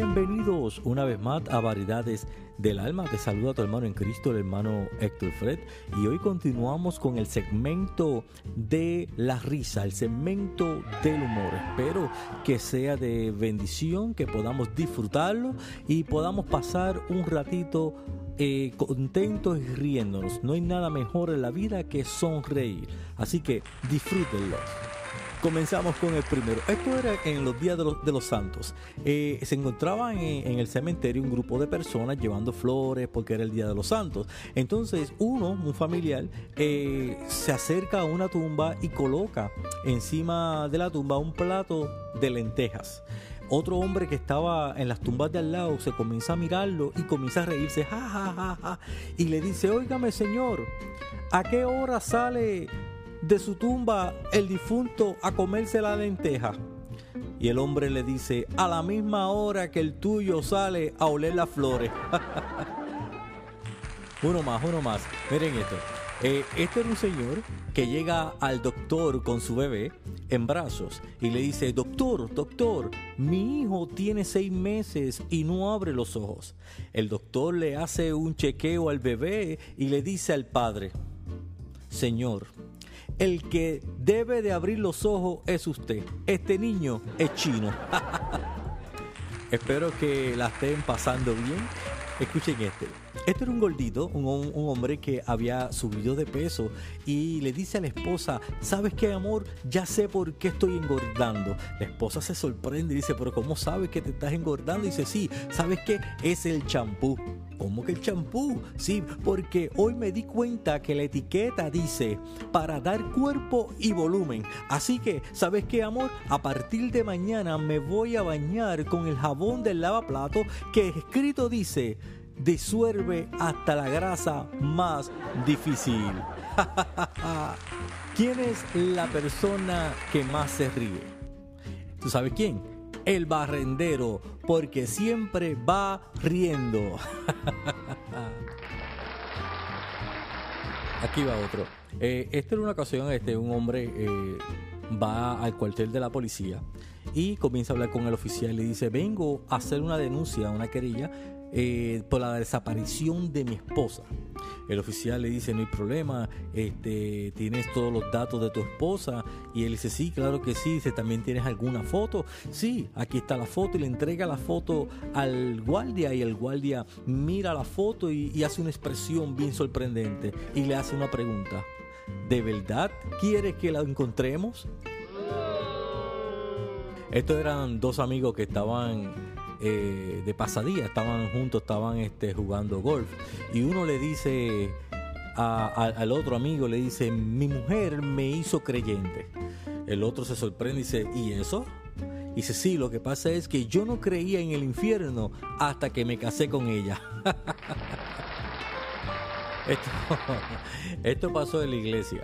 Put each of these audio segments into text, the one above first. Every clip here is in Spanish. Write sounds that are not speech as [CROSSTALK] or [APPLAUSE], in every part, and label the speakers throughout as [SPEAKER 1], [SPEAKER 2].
[SPEAKER 1] Bienvenidos una vez más a Variedades del Alma. Te saluda tu hermano en Cristo, el hermano Héctor Fred. Y hoy continuamos con el segmento de la risa, el segmento del humor. Espero que sea de bendición, que podamos disfrutarlo y podamos pasar un ratito eh, contentos y riéndonos. No hay nada mejor en la vida que sonreír. Así que disfrútenlo. Comenzamos con el primero. Esto era en los días de los, santos. Eh, se encontraban en, en, el cementerio un grupo de personas llevando flores porque era el día de los santos. Entonces uno, un familiar, eh, se acerca a una tumba y coloca encima de la tumba un plato de lentejas. Otro hombre que estaba en las tumbas de al lado se comienza a mirarlo y comienza a reírse, ja, ja, ja, ja, y le dice, óigame señor, ¿a qué hora sale de su tumba el difunto a comerse la lenteja. Y el hombre le dice, a la misma hora que el tuyo sale a oler las flores. [LAUGHS] uno más, uno más. Miren esto. Eh, este era un señor que llega al doctor con su bebé en brazos y le dice, doctor, doctor, mi hijo tiene seis meses y no abre los ojos. El doctor le hace un chequeo al bebé y le dice al padre, Señor, el que debe de abrir los ojos es usted. Este niño es chino. [LAUGHS] Espero que la estén pasando bien. Escuchen este. Este era un gordito, un, hombre que había subido de peso y le dice a la esposa, ¿sabes qué amor? Ya sé por qué estoy engordando. La esposa se sorprende y dice, pero ¿cómo sabes que te estás engordando? Y dice, sí, ¿sabes qué? Es el champú. ¿Cómo que el champú? Sí, porque hoy me di cuenta que la etiqueta dice para dar cuerpo y volumen. Así que, ¿sabes qué, amor? A partir de mañana me voy a bañar con el jabón del lavaplato que escrito dice disuelve hasta la grasa más difícil. [LAUGHS] ¿Quién es la persona que más se ríe? ¿Tú sabes quién? El barrendero, porque siempre va riendo. [LAUGHS] Aquí va otro. Eh, esta era una ocasión, este, un hombre eh, va al cuartel de la policía y comienza a hablar con el oficial y le dice, vengo a hacer una denuncia, una querella eh, por la desaparición de mi esposa. El oficial le dice, no hay problema, este, tienes todos los datos de tu esposa. Y él dice, sí, claro que sí. Dice, ¿también tienes alguna foto? Sí, aquí está la foto. Y le entrega la foto al guardia. Y el guardia mira la foto y, y hace una expresión bien sorprendente. Y le hace una pregunta. ¿De verdad quiere que la encontremos? Estos eran dos amigos que estaban eh, de pasadía, estaban juntos, estaban este, jugando golf. Y uno le dice al otro amigo, le dice, mi mujer me hizo creyente. El otro se sorprende y dice, ¿y eso? Y dice, sí, lo que pasa es que yo no creía en el infierno hasta que me casé con ella. [LAUGHS] esto, [LAUGHS] esto, pasó en la iglesia.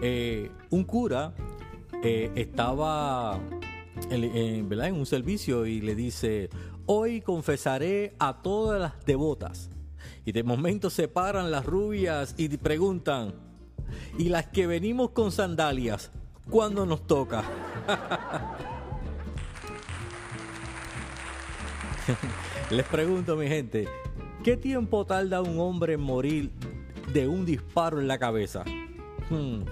[SPEAKER 1] Eh, un cura eh, estaba ¿verdad? en un servicio y le dice, hoy confesaré a todas las devotas. Y de momento se paran las rubias y preguntan, ¿y las que venimos con sandalias? ¿Cuándo nos toca? [LAUGHS] Les pregunto, mi gente, ¿qué tiempo tarda un hombre en morir de un disparo en la cabeza? Hmm,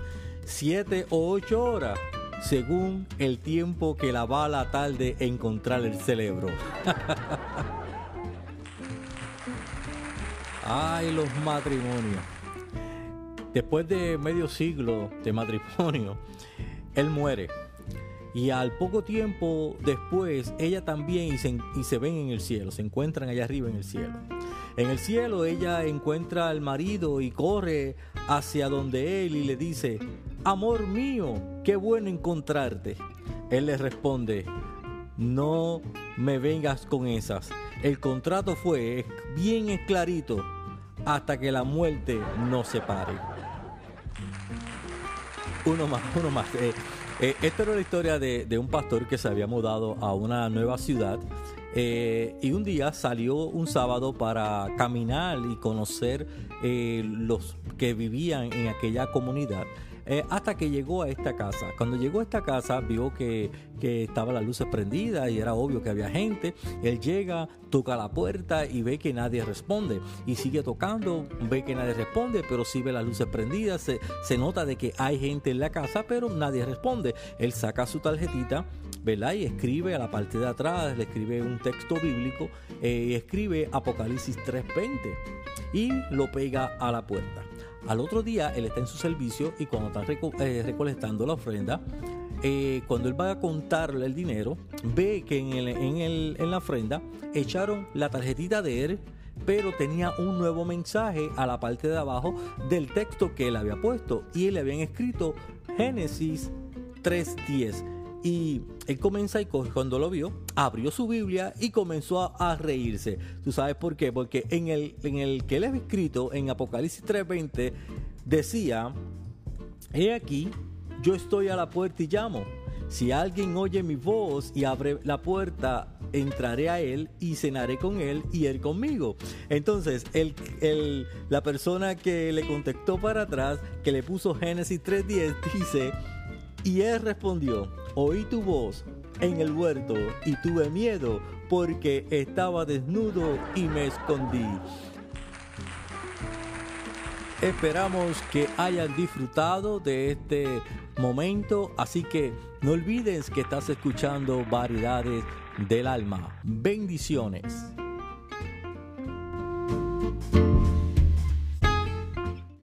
[SPEAKER 1] ¿Siete o ocho horas? Según el tiempo que la bala tarde encontrar el cerebro. [LAUGHS] Ay, los matrimonios. Después de medio siglo de matrimonio, él muere. Y al poco tiempo después, ella también y se, y se, ven en el cielo, se encuentran allá arriba en el cielo. En el cielo ella encuentra al marido y corre hacia donde él y le dice, amor mío, qué bueno encontrarte. Él le responde, no me vengas con esas. El contrato fue bien clarito hasta que la muerte nos separe. Uno más, uno más. Eh, eh, esta era la historia de, un pastor que se había mudado a una nueva ciudad eh, y un día salió un sábado para caminar y conocer los que vivían en aquella comunidad. Eh, hasta que llegó a esta casa. Cuando llegó a esta casa vio que, que estaba las luces prendidas y era obvio que había gente. Él llega, toca la puerta y ve que nadie responde. Y sigue tocando, ve que nadie responde, pero sí ve las luces prendidas. Se, se nota de que hay gente en la casa, pero nadie responde. Él saca su tarjetita ¿verdad? Y escribe a la parte de atrás, le escribe un texto bíblico eh, escribe Apocalipsis 3.20 y lo pega a la puerta. Al otro día él está en su servicio y cuando está eh, recolectando la ofrenda, eh, cuando él va a contarle el dinero, ve que en, en, la ofrenda echaron la tarjetita de él, pero tenía un nuevo mensaje a la parte de abajo del texto que él había puesto y él le habían escrito Génesis 3.10 y él comienza y cuando lo vio, abrió su Biblia y comenzó a, reírse. ¿Tú sabes por qué? Porque en el, en el que él había escrito en Apocalipsis 3:20 decía, he aquí, yo estoy a la puerta y llamo. Si alguien oye mi voz y abre la puerta, entraré a él y cenaré con él y él conmigo. Entonces, el, el, la persona que le contactó para atrás, que le puso Génesis 3.10, dice, y él respondió, oí tu voz en el huerto y tuve miedo porque estaba desnudo y me escondí. Esperamos que hayan disfrutado de este momento, así que no olvides que estás escuchando Variedades del Alma. Bendiciones.